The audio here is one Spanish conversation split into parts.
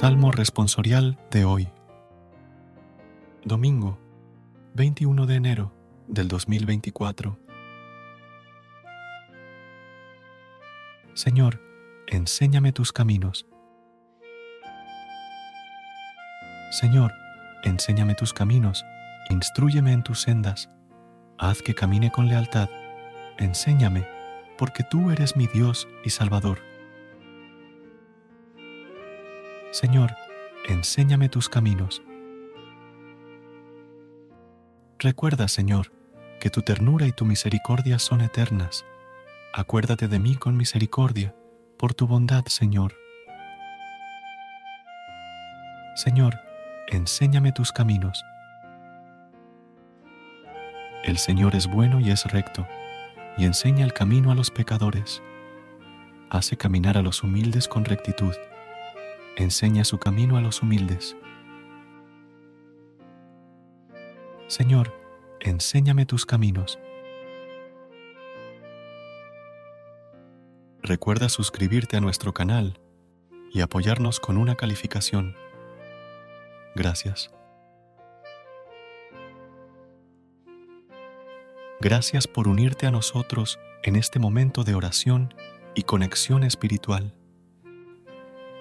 Salmo responsorial de hoy. Domingo, 21 de enero del 2024. Señor, enséñame tus caminos. Señor, enséñame tus caminos, instruyeme en tus sendas, haz que camine con lealtad, enséñame, porque tú eres mi Dios y Salvador. Señor, enséñame tus caminos. Recuerda, Señor, que tu ternura y tu misericordia son eternas. Acuérdate de mí con misericordia, por tu bondad, Señor. Señor, enséñame tus caminos. El Señor es bueno y es recto, y enseña el camino a los pecadores. Hace caminar a los humildes con rectitud enseña su camino a los humildes. Señor, enséñame tus caminos. Recuerda suscribirte a nuestro canal y apoyarnos con una calificación. Gracias. Gracias por unirte a nosotros en este momento de oración y conexión espiritual.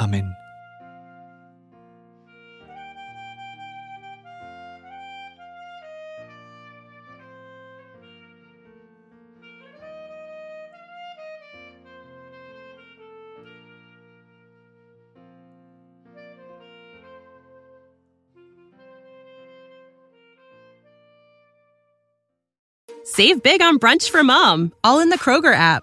Amén. Save big on brunch for mom, all in the Kroger app.